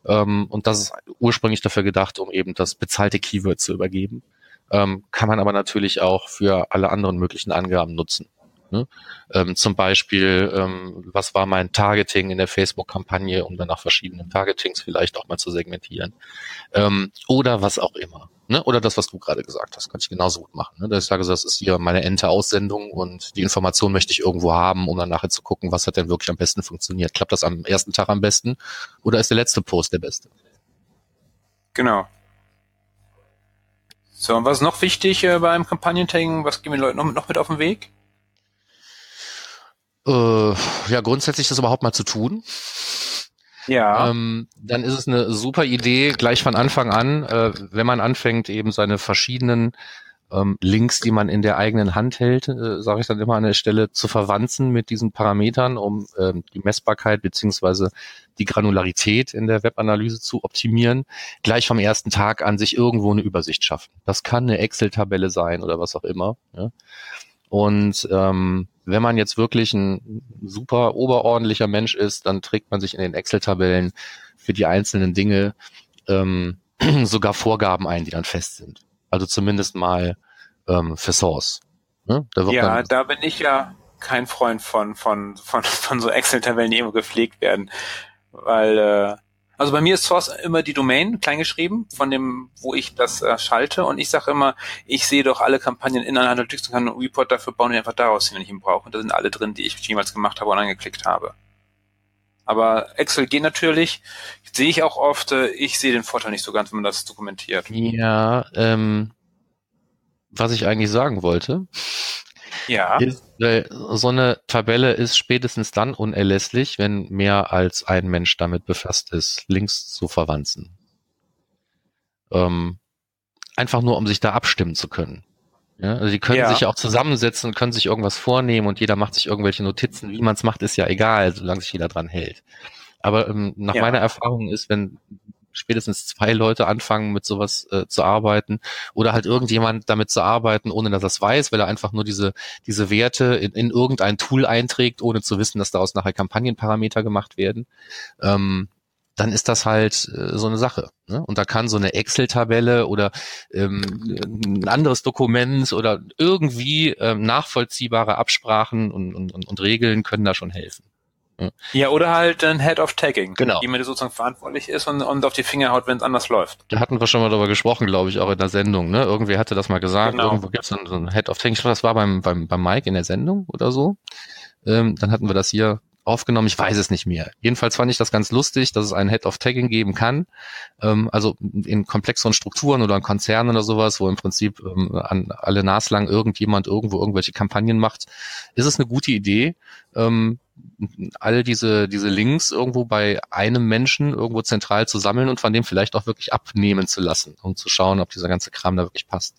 Ähm, und das ist ursprünglich dafür gedacht, um eben das bezahlte Keyword zu übergeben. Ähm, kann man aber natürlich auch für alle anderen möglichen Angaben nutzen. Ne? Ähm, zum Beispiel, ähm, was war mein Targeting in der Facebook-Kampagne, um dann nach verschiedenen Targetings vielleicht auch mal zu segmentieren. Ähm, oder was auch immer. Ne? Oder das, was du gerade gesagt hast, kann ich genauso gut machen. Ne? Dass ich sage, das ist hier meine Ente-Aussendung und die Information möchte ich irgendwo haben, um dann nachher zu gucken, was hat denn wirklich am besten funktioniert. Klappt das am ersten Tag am besten oder ist der letzte Post der beste? Genau. So, und was ist noch wichtig äh, beim Kampagnentagging? Was geben wir Leuten noch, noch mit auf den Weg? Äh, ja, grundsätzlich das überhaupt mal zu tun. Ja. Ähm, dann ist es eine super Idee, gleich von Anfang an, äh, wenn man anfängt, eben seine verschiedenen ähm, Links, die man in der eigenen Hand hält, äh, sage ich dann immer an der Stelle, zu verwanzen mit diesen Parametern, um ähm, die Messbarkeit beziehungsweise die Granularität in der Webanalyse zu optimieren, gleich vom ersten Tag an sich irgendwo eine Übersicht schaffen. Das kann eine Excel-Tabelle sein oder was auch immer. Ja? Und ähm, wenn man jetzt wirklich ein super oberordentlicher Mensch ist, dann trägt man sich in den Excel-Tabellen für die einzelnen Dinge ähm, [CLEARS THROAT] sogar Vorgaben ein, die dann fest sind. Also zumindest mal ähm, für Source. Ne? Da ja, da bin ich ja kein Freund von, von, von, von so Excel-Tabellen, die immer gepflegt werden. Weil äh, also bei mir ist Source immer die Domain kleingeschrieben, von dem, wo ich das äh, schalte. Und ich sage immer, ich sehe doch alle Kampagnen in einer Analytics und kann einen Report dafür bauen und einfach daraus wenn ich ihn brauche. Und da sind alle drin, die ich jemals gemacht habe und angeklickt habe. Aber Excel geht natürlich, sehe ich auch oft, äh, ich sehe den Vorteil nicht so ganz, wenn man das dokumentiert. Ja, ähm, was ich eigentlich sagen wollte, ja. Ist, weil so eine Tabelle ist spätestens dann unerlässlich, wenn mehr als ein Mensch damit befasst ist, Links zu verwanzen. Ähm, einfach nur, um sich da abstimmen zu können. Ja, also die können ja. sich ja auch zusammensetzen und können sich irgendwas vornehmen und jeder macht sich irgendwelche Notizen. Wie man es macht, ist ja egal, solange sich jeder dran hält. Aber ähm, nach ja. meiner Erfahrung ist, wenn spätestens zwei Leute anfangen, mit sowas äh, zu arbeiten oder halt irgendjemand damit zu arbeiten, ohne dass er es weiß, weil er einfach nur diese, diese Werte in, in irgendein Tool einträgt, ohne zu wissen, dass daraus nachher Kampagnenparameter gemacht werden. Ähm, dann ist das halt äh, so eine Sache. Ne? Und da kann so eine Excel-Tabelle oder ähm, ein anderes Dokument oder irgendwie ähm, nachvollziehbare Absprachen und, und, und Regeln können da schon helfen. Ja, oder halt ein Head of Tagging, genau. jemand, der sozusagen verantwortlich ist und, und auf die Finger haut, wenn es anders läuft. Da hatten wir schon mal drüber gesprochen, glaube ich, auch in der Sendung. Ne? Irgendwie hatte das mal gesagt, genau. irgendwo gibt es so ein Head of Tagging. Ich glaube, das war beim, beim, beim Mike in der Sendung oder so. Ähm, dann hatten wir das hier aufgenommen, ich weiß es nicht mehr. Jedenfalls fand ich das ganz lustig, dass es einen Head of Tagging geben kann, ähm, also in komplexeren Strukturen oder in Konzernen oder sowas, wo im Prinzip ähm, an alle naslang irgendjemand irgendwo irgendwelche Kampagnen macht, ist es eine gute Idee, ähm, all diese, diese Links irgendwo bei einem Menschen irgendwo zentral zu sammeln und von dem vielleicht auch wirklich abnehmen zu lassen, um zu schauen, ob dieser ganze Kram da wirklich passt.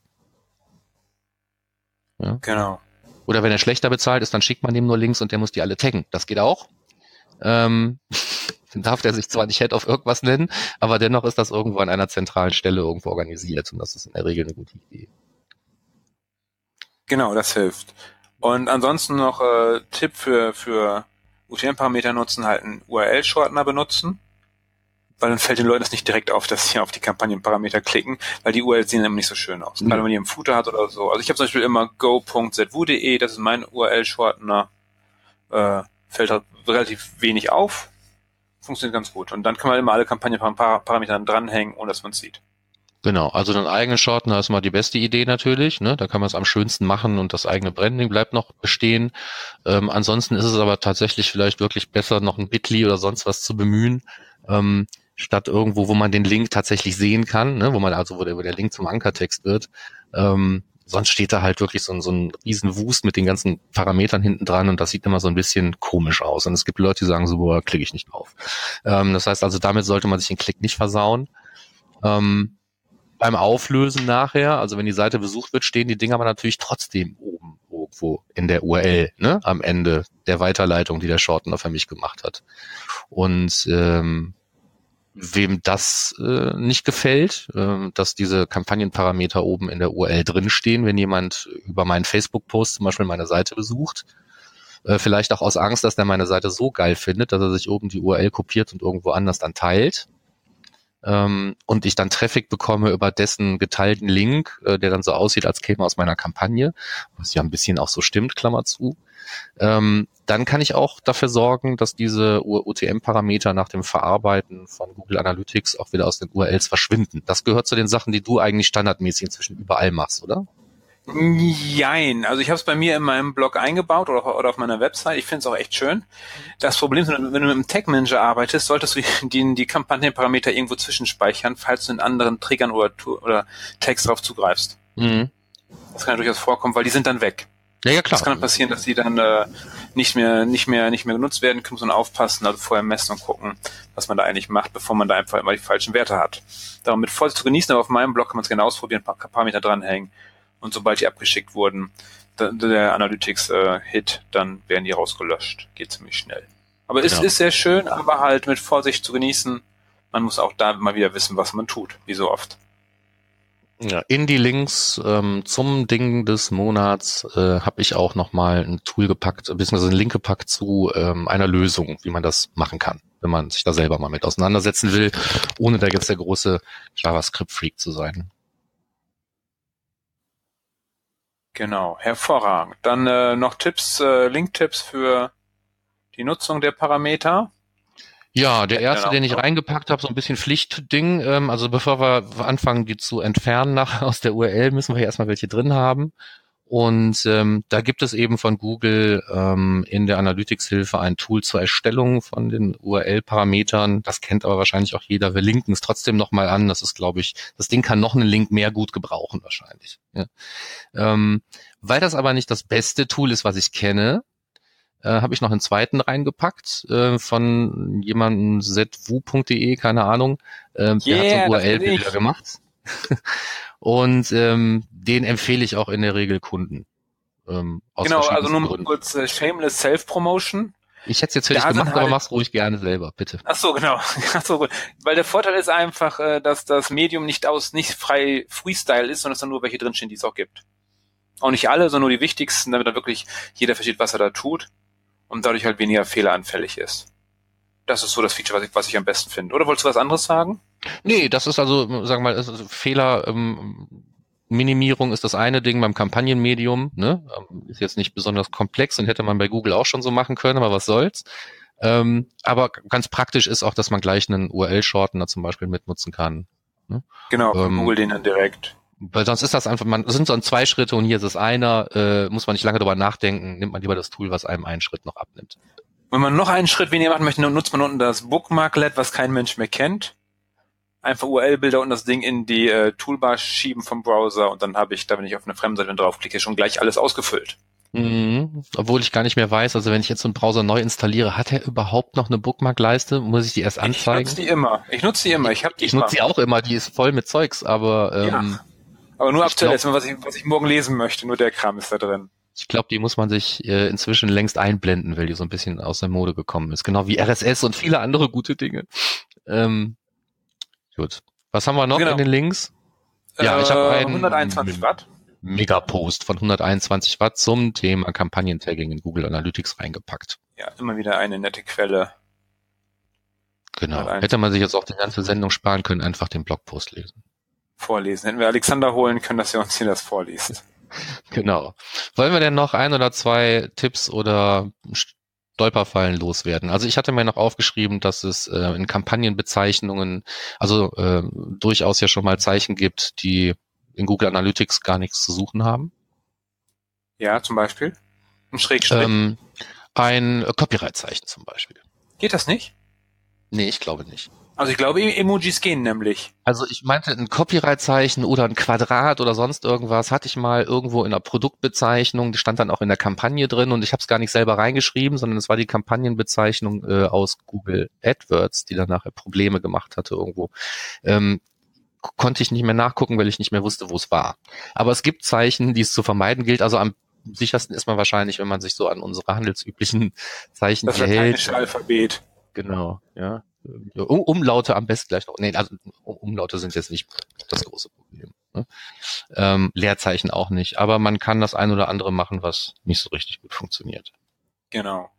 Ja? Genau. Oder wenn er schlechter bezahlt ist, dann schickt man dem nur Links und der muss die alle taggen. Das geht auch. Ähm, [LAUGHS] dann darf der sich zwar nicht Head auf irgendwas nennen, aber dennoch ist das irgendwo an einer zentralen Stelle irgendwo organisiert und das ist in der Regel eine gute Idee. Genau, das hilft. Und ansonsten noch äh, Tipp für, für UTM-Parameter nutzen, halt einen URL-Shortener benutzen weil dann fällt den Leuten das nicht direkt auf, dass sie auf die Kampagnenparameter klicken, weil die URLs sehen immer nicht so schön aus. Mhm. Gerade wenn man die im Footer hat oder so. Also ich habe zum Beispiel immer go.zwu.de, das ist mein URL-Shortener, äh, fällt halt relativ wenig auf, funktioniert ganz gut. Und dann kann man immer alle Kampagnenparameter dranhängen, ohne dass man es sieht. Genau, also einen eigenen Shortener ist mal die beste Idee natürlich. Ne? Da kann man es am schönsten machen und das eigene Branding bleibt noch bestehen. Ähm, ansonsten ist es aber tatsächlich vielleicht wirklich besser, noch ein Bitly oder sonst was zu bemühen. Ähm, statt irgendwo, wo man den Link tatsächlich sehen kann, ne, wo man also, wo der, wo der Link zum Ankertext wird. Ähm, sonst steht da halt wirklich so, so ein riesen Wust mit den ganzen Parametern hinten dran und das sieht immer so ein bisschen komisch aus. Und es gibt Leute, die sagen so, boah, klicke ich nicht drauf. Ähm, das heißt also, damit sollte man sich den Klick nicht versauen. Ähm, beim Auflösen nachher, also wenn die Seite besucht wird, stehen die Dinger aber natürlich trotzdem oben irgendwo in der URL, ne, am Ende der Weiterleitung, die der Shortener für mich gemacht hat. Und ähm, wem das äh, nicht gefällt, äh, dass diese Kampagnenparameter oben in der URL drinstehen, wenn jemand über meinen Facebook-Post zum Beispiel meine Seite besucht, äh, vielleicht auch aus Angst, dass der meine Seite so geil findet, dass er sich oben die URL kopiert und irgendwo anders dann teilt. Ähm, und ich dann Traffic bekomme über dessen geteilten Link, äh, der dann so aussieht, als käme aus meiner Kampagne, was ja ein bisschen auch so stimmt, Klammer zu. Ähm, dann kann ich auch dafür sorgen, dass diese UTM-Parameter nach dem Verarbeiten von Google Analytics auch wieder aus den URLs verschwinden. Das gehört zu den Sachen, die du eigentlich standardmäßig inzwischen überall machst, oder? Jein. Also ich habe es bei mir in meinem Blog eingebaut oder, oder auf meiner Website. Ich finde es auch echt schön. Das Problem ist, wenn du mit einem Tag Manager arbeitest, solltest du [LAUGHS] die, die Kampagnenparameter irgendwo zwischenspeichern, falls du in anderen Triggern oder, oder Tags drauf zugreifst. Mhm. Das kann ja durchaus vorkommen, weil die sind dann weg. Ja, ja, klar. Das kann dann passieren, dass die dann äh, nicht mehr, nicht mehr, nicht mehr genutzt werden können, sondern aufpassen, also vorher messen und gucken, was man da eigentlich macht, bevor man da einfach immer die falschen Werte hat. Darum mit Vorsicht zu genießen, aber auf meinem Blog kann man es gerne ausprobieren, ein paar Parameter dranhängen und sobald die abgeschickt wurden, der Analytics-Hit, dann werden die rausgelöscht. Geht ziemlich schnell. Aber genau. es ist sehr schön, aber halt mit Vorsicht zu genießen. Man muss auch da mal wieder wissen, was man tut, wie so oft. Ja, in die Links ähm, zum Ding des Monats äh, habe ich auch nochmal ein Tool gepackt, beziehungsweise einen Link gepackt zu ähm, einer Lösung, wie man das machen kann, wenn man sich da selber mal mit auseinandersetzen will, ohne da jetzt der große JavaScript-Freak zu sein. Genau, hervorragend. Dann äh, noch Tipps, äh, Link-Tipps für die Nutzung der Parameter. Ja, der erste, genau. den ich reingepackt habe, so ein bisschen Pflichtding. Ähm, also bevor wir anfangen, die zu entfernen nach, [LAUGHS] aus der URL, müssen wir erstmal welche drin haben. Und ähm, da gibt es eben von Google ähm, in der Analytics-Hilfe ein Tool zur Erstellung von den URL-Parametern. Das kennt aber wahrscheinlich auch jeder. Wir linken es trotzdem nochmal an. Das ist, glaube ich, das Ding kann noch einen Link mehr gut gebrauchen wahrscheinlich. Ja. Ähm, weil das aber nicht das beste Tool ist, was ich kenne, äh, habe ich noch einen zweiten reingepackt äh, von jemandem zwu.de, keine Ahnung. Äh, der yeah, hat so URL-Bilder gemacht. [LAUGHS] Und ähm, den empfehle ich auch in der Regel Kunden. Ähm, genau, also nur Gründen. kurz äh, Shameless Self-Promotion. Ich hätte es jetzt für dich gemacht, halt, aber mach's ruhig gerne selber, bitte. Ach so, genau. [LAUGHS] Ach so, gut. Weil der Vorteil ist einfach, äh, dass das Medium nicht aus, nicht frei Freestyle ist, sondern es dann nur welche drinstehen, die es auch gibt. Auch nicht alle, sondern nur die wichtigsten, damit dann wirklich jeder versteht, was er da tut und dadurch halt weniger fehleranfällig ist. Das ist so das Feature, was ich, was ich am besten finde. Oder wolltest du was anderes sagen? Nee, das ist also, sagen wir mal, also Fehler, ähm, Minimierung ist das eine Ding beim Kampagnenmedium, ne? Ähm, ist jetzt nicht besonders komplex und hätte man bei Google auch schon so machen können, aber was soll's. Ähm, aber ganz praktisch ist auch, dass man gleich einen URL-Shortener zum Beispiel mitnutzen kann. Ne? Genau, ähm, Google den dann direkt. Weil sonst ist das einfach, man sind so zwei Schritte und hier ist es einer, äh, muss man nicht lange darüber nachdenken, nimmt man lieber das Tool, was einem einen Schritt noch abnimmt. Wenn man noch einen Schritt weniger machen möchte, nutzt man unten das Bookmarklet, was kein Mensch mehr kennt. Einfach URL-Bilder und das Ding in die äh, Toolbar schieben vom Browser und dann habe ich, da wenn ich auf eine Fremdseite draufklicke, schon gleich alles ausgefüllt. Mhm. Obwohl ich gar nicht mehr weiß, also wenn ich jetzt so einen Browser neu installiere, hat er überhaupt noch eine Bookmark-Leiste? Muss ich die erst anzeigen? Ich nutze die immer. Ich nutze die immer. Ich, hab die ich nutze die auch immer, die ist voll mit Zeugs, aber ähm, ja. aber nur aktuell, glaub, was ich, was ich morgen lesen möchte, nur der Kram ist da drin. Ich glaube, die muss man sich äh, inzwischen längst einblenden, weil die so ein bisschen aus der Mode gekommen ist. Genau wie RSS und viele andere gute Dinge. Ähm, gut. Was haben wir noch genau. in den Links? Ja, ich habe äh, einen 121 Watt. Megapost von 121 Watt zum Thema Kampagnentagging in Google Analytics reingepackt. Ja, immer wieder eine nette Quelle. Genau. Hätte man sich jetzt auch die ganze Sendung sparen können, einfach den Blogpost lesen. Vorlesen. Hätten wir Alexander holen können, dass er uns hier das vorliest. [LAUGHS] Genau. Wollen wir denn noch ein oder zwei Tipps oder Stolperfallen loswerden? Also ich hatte mir noch aufgeschrieben, dass es äh, in Kampagnenbezeichnungen, also äh, durchaus ja schon mal Zeichen gibt, die in Google Analytics gar nichts zu suchen haben. Ja, zum Beispiel? Ein Schrägstrich? Ähm, ein Copyright-Zeichen zum Beispiel. Geht das nicht? Nee, ich glaube nicht. Also ich glaube, Emojis gehen nämlich. Also ich meinte ein Copyright-Zeichen oder ein Quadrat oder sonst irgendwas hatte ich mal irgendwo in einer Produktbezeichnung, die stand dann auch in der Kampagne drin und ich habe es gar nicht selber reingeschrieben, sondern es war die Kampagnenbezeichnung äh, aus Google AdWords, die dann nachher Probleme gemacht hatte irgendwo. Ähm, konnte ich nicht mehr nachgucken, weil ich nicht mehr wusste, wo es war. Aber es gibt Zeichen, die es zu vermeiden gilt. Also am sichersten ist man wahrscheinlich, wenn man sich so an unsere handelsüblichen Zeichen das hält. Das Alphabet. Genau, ja. Umlaute am besten gleich noch. Nee, also Umlaute sind jetzt nicht das große Problem. Ne? Ähm, Leerzeichen auch nicht. Aber man kann das ein oder andere machen, was nicht so richtig gut funktioniert. Genau.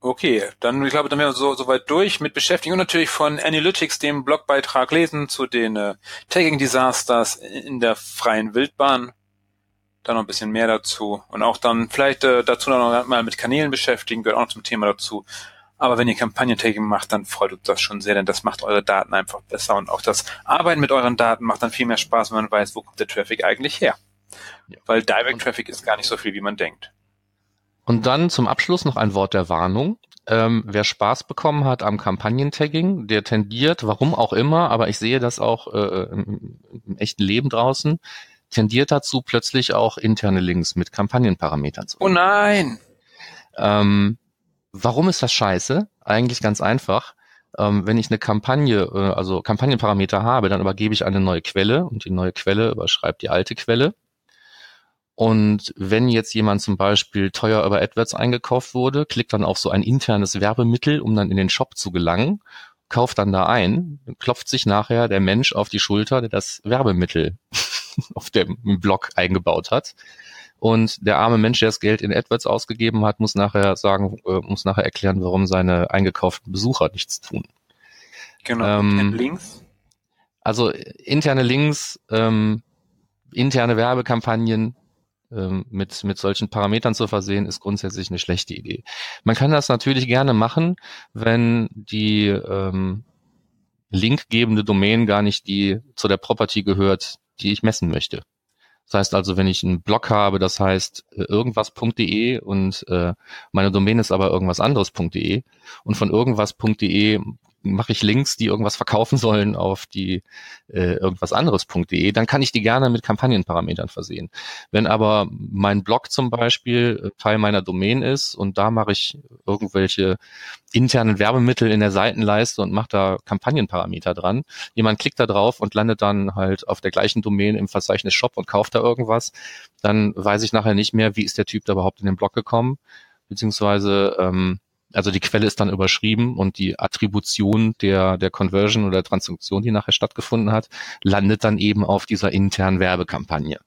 Okay, dann ich glaube, dann wären wir so, so weit durch mit Beschäftigung und natürlich von Analytics, dem Blogbeitrag lesen zu den äh, Tagging Disasters in der freien Wildbahn. Da noch ein bisschen mehr dazu und auch dann vielleicht äh, dazu noch mal mit Kanälen beschäftigen, gehört auch noch zum Thema dazu. Aber wenn ihr Kampagnentagging macht, dann freut uns das schon sehr, denn das macht eure Daten einfach besser und auch das Arbeiten mit euren Daten macht dann viel mehr Spaß, wenn man weiß, wo kommt der Traffic eigentlich her. Ja. Weil Direct Traffic ist gar nicht so viel, wie man denkt. Und dann zum Abschluss noch ein Wort der Warnung. Ähm, wer Spaß bekommen hat am Kampagnentagging, der tendiert, warum auch immer, aber ich sehe das auch äh, im, im echten Leben draußen, tendiert dazu, plötzlich auch interne Links mit Kampagnenparametern zu. Oh nein! Ähm, Warum ist das scheiße? Eigentlich ganz einfach. Ähm, wenn ich eine Kampagne, äh, also Kampagnenparameter habe, dann übergebe ich eine neue Quelle und die neue Quelle überschreibt die alte Quelle. Und wenn jetzt jemand zum Beispiel teuer über AdWords eingekauft wurde, klickt dann auf so ein internes Werbemittel, um dann in den Shop zu gelangen, kauft dann da ein, klopft sich nachher der Mensch auf die Schulter, der das Werbemittel [LAUGHS] auf dem Blog eingebaut hat und der arme Mensch, der das Geld in AdWords ausgegeben hat, muss nachher sagen, äh, muss nachher erklären, warum seine eingekauften Besucher nichts tun. Genau. Ähm, Links. Also interne Links, ähm, interne Werbekampagnen ähm, mit, mit solchen Parametern zu versehen, ist grundsätzlich eine schlechte Idee. Man kann das natürlich gerne machen, wenn die ähm, linkgebende Domain gar nicht die zu der Property gehört, die ich messen möchte. Das heißt also, wenn ich einen Blog habe, das heißt äh, irgendwas.de und äh, meine Domain ist aber irgendwas anderes.de und von irgendwas.de mache ich Links, die irgendwas verkaufen sollen auf die äh, irgendwas anderes.de, dann kann ich die gerne mit Kampagnenparametern versehen. Wenn aber mein Blog zum Beispiel äh, Teil meiner Domain ist und da mache ich irgendwelche internen Werbemittel in der Seitenleiste und mache da Kampagnenparameter dran, jemand klickt da drauf und landet dann halt auf der gleichen Domain im Verzeichnis Shop und kauft da irgendwas, dann weiß ich nachher nicht mehr, wie ist der Typ da überhaupt in den Blog gekommen, beziehungsweise ähm, also die Quelle ist dann überschrieben und die Attribution der, der Conversion oder Transaktion, die nachher stattgefunden hat, landet dann eben auf dieser internen Werbekampagne.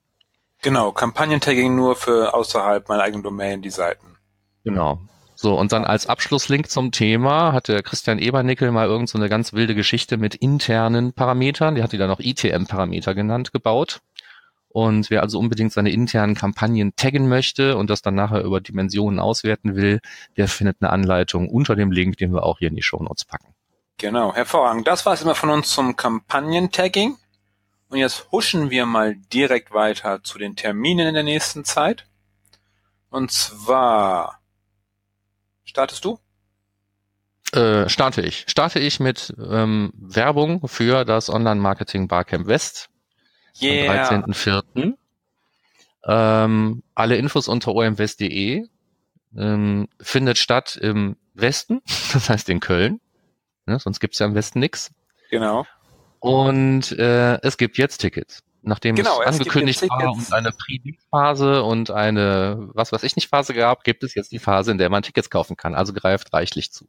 Genau, Kampagnentagging nur für außerhalb meiner eigenen Domain, die Seiten. Genau. So, und dann als Abschlusslink zum Thema hatte Christian Ebernickel mal irgend so eine ganz wilde Geschichte mit internen Parametern, die hat die dann auch ITM-Parameter genannt, gebaut. Und wer also unbedingt seine internen Kampagnen taggen möchte und das dann nachher über Dimensionen auswerten will, der findet eine Anleitung unter dem Link, den wir auch hier in die Show Notes packen. Genau, hervorragend. Das war es immer von uns zum Kampagnen-Tagging. Und jetzt huschen wir mal direkt weiter zu den Terminen in der nächsten Zeit. Und zwar Startest du? Äh, starte ich. Starte ich mit ähm, Werbung für das Online-Marketing Barcamp West Yeah. am 13.04. Ähm, alle Infos unter omwest.de. Ähm, findet statt im Westen, [LAUGHS] das heißt in Köln. Ne, sonst gibt's ja im Westen nix. Genau. Und äh, es gibt jetzt Tickets. Nachdem Genau, es es angekündigt jetzt war und eine Pre-Phase und eine was weiß ich nicht Phase gab, gibt es jetzt die Phase, in der man Tickets kaufen kann. Also greift reichlich zu.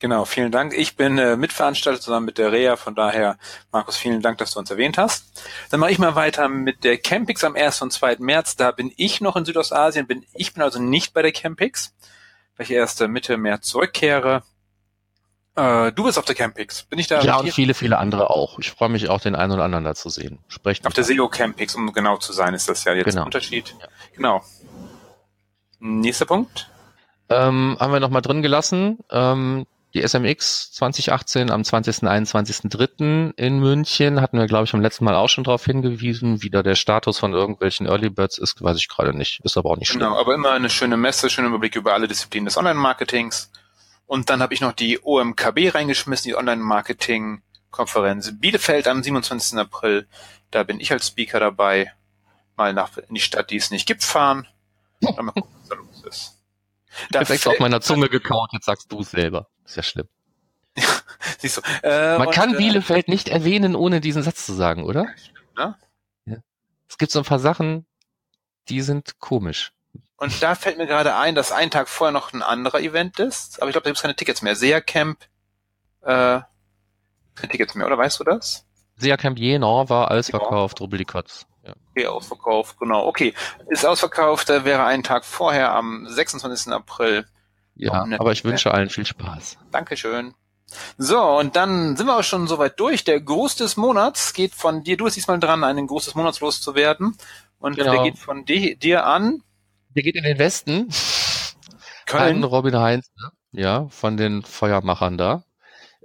Genau, vielen Dank. Ich bin äh, Mitveranstalter zusammen mit der Rea, von daher, Markus, vielen Dank, dass du uns erwähnt hast. Dann mache ich mal weiter mit der Campix am 1. und 2. März. Da bin ich noch in Südostasien, bin ich bin also nicht bei der Campix, weil ich erst äh, Mitte März zurückkehre. Äh, du bist auf der Campix. Bin ich da? Ja, und dir? viele, viele andere auch. Ich freue mich auch, den einen oder anderen da zu sehen. Sprecht auf der. SEO Campix, um genau zu sein, ist das ja jetzt Genau. der Unterschied. Ja. Genau. Nächster Punkt. Ähm, haben wir noch mal drin gelassen. Ähm, die SMX 2018 am 20. 21.03. in München hatten wir, glaube ich, beim letzten Mal auch schon darauf hingewiesen. Wie da der Status von irgendwelchen Early Birds ist, weiß ich gerade nicht. Ist aber auch nicht schlimm. Genau, aber immer eine schöne Messe, schöner Überblick über alle Disziplinen des Online-Marketings. Und dann habe ich noch die OMKB reingeschmissen, die Online-Marketing-Konferenz Bielefeld am 27. April. Da bin ich als Speaker dabei. Mal nach in die Stadt, die es nicht gibt, fahren. Dann [LAUGHS] mal gucken, was da los ist. Da extra auf meiner Zunge gekaut, jetzt sagst du es selber. Ist ja schlimm. [LAUGHS] Siehst du, äh, Man und, kann äh, Bielefeld nicht erwähnen, ohne diesen Satz zu sagen, oder? ne? Ja. Es gibt so ein paar Sachen, die sind komisch. Und da fällt mir gerade ein, dass einen Tag vorher noch ein anderer Event ist. Aber ich glaube, da gibt es keine Tickets mehr. SEA Camp, äh, keine Tickets mehr, oder weißt du das? Sea Camp Jena war ausverkauft, Rubelikotz. Ja. Okay, ausverkauft, genau. Okay, ist ausverkauft, da wäre einen Tag vorher am 26. April. ja, aber ich wünsche allen viel Spaß. Dankeschön. So, und dann sind wir auch schon soweit durch. Der Gruß des Monats geht von dir, du bist diesmal dran, einen Gruß des Monats loszuwerden. Und Genau. der geht von di dir an Der geht in den Westen. An Köln. Robin Heinz, ne? ja, von den Feuermachern da.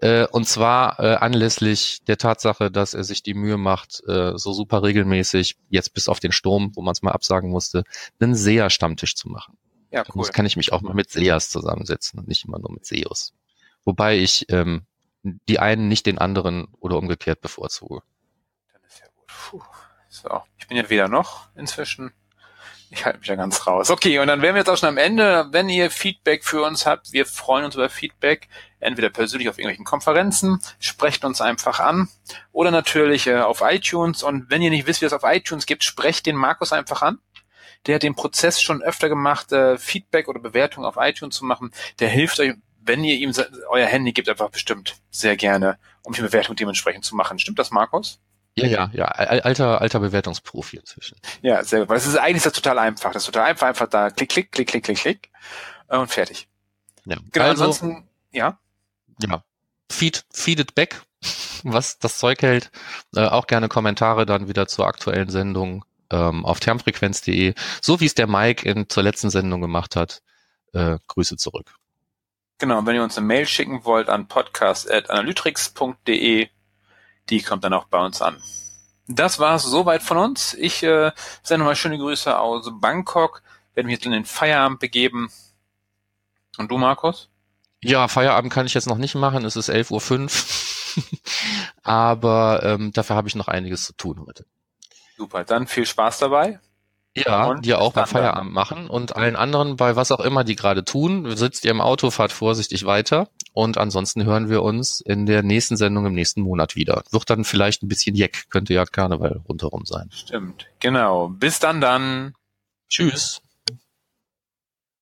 Äh, und zwar äh, anlässlich der Tatsache, dass er sich die Mühe macht, äh, so super regelmäßig, jetzt bis auf den Sturm, wo man es mal absagen musste, einen SEA-Stammtisch zu machen. Ja, Da cool. muss, kann ich mich auch mal mit SEAs zusammensetzen und nicht immer nur mit SEOs. Wobei ich ähm, die einen nicht den anderen oder umgekehrt bevorzuge. Dann ist ja gut. Puh. So, ich bin ja weder noch inzwischen. Ich halte mich ja ganz raus. Okay, und dann wären wir jetzt auch schon am Ende. Wenn ihr Feedback für uns habt, wir freuen uns über Feedback. Entweder persönlich auf irgendwelchen Konferenzen, sprecht uns einfach an. Oder natürlich äh, auf iTunes. Und wenn ihr nicht wisst, wie es auf iTunes gibt, sprecht den Markus einfach an. Der hat den Prozess schon öfter gemacht, äh, Feedback oder Bewertung auf iTunes zu machen. Der hilft euch, wenn ihr ihm euer Handy gibt, einfach bestimmt sehr gerne, um die Bewertung dementsprechend zu machen. Stimmt das, Markus? Ja, ja, ja, al- alter, alter Bewertungsprofi inzwischen. Ja, sehr gut. Weil es ist eigentlich ist das total einfach. Das ist total einfach, einfach da klick, klick, klick, klick, klick, klick äh, und fertig. Ja. Genau, also, ansonsten, ja, ja, feed, feed it back, [LAUGHS] was das Zeug hält. Äh, auch gerne Kommentare dann wieder zur aktuellen Sendung ähm, auf termfrequenz.de, so wie es der Mike in, zur letzten Sendung gemacht hat. Äh, Grüße zurück. genau. Und wenn ihr uns eine Mail schicken wollt an podcast.analytrix.de, die kommt dann auch bei uns an. Das war's soweit von uns. Ich äh, sende nochmal schöne Grüße aus Bangkok. Werde mich jetzt in den Feierabend begeben. Und du, Markus? Ja, Feierabend kann ich jetzt noch nicht machen, es ist 11.05 Uhr. [LAUGHS] Aber ähm, dafür habe ich noch einiges zu tun heute. Super, dann viel Spaß dabei. Ja, Und dir auch beim. Feierabend machen und allen anderen bei was auch immer die gerade tun. Sitzt ihr im Auto, fahrt vorsichtig weiter und ansonsten hören wir uns in der nächsten Sendung im nächsten Monat wieder. Wird dann vielleicht ein bisschen Jeck, könnte ja Karneval rundherum sein. Stimmt, genau. Bis dann dann. Tschüss.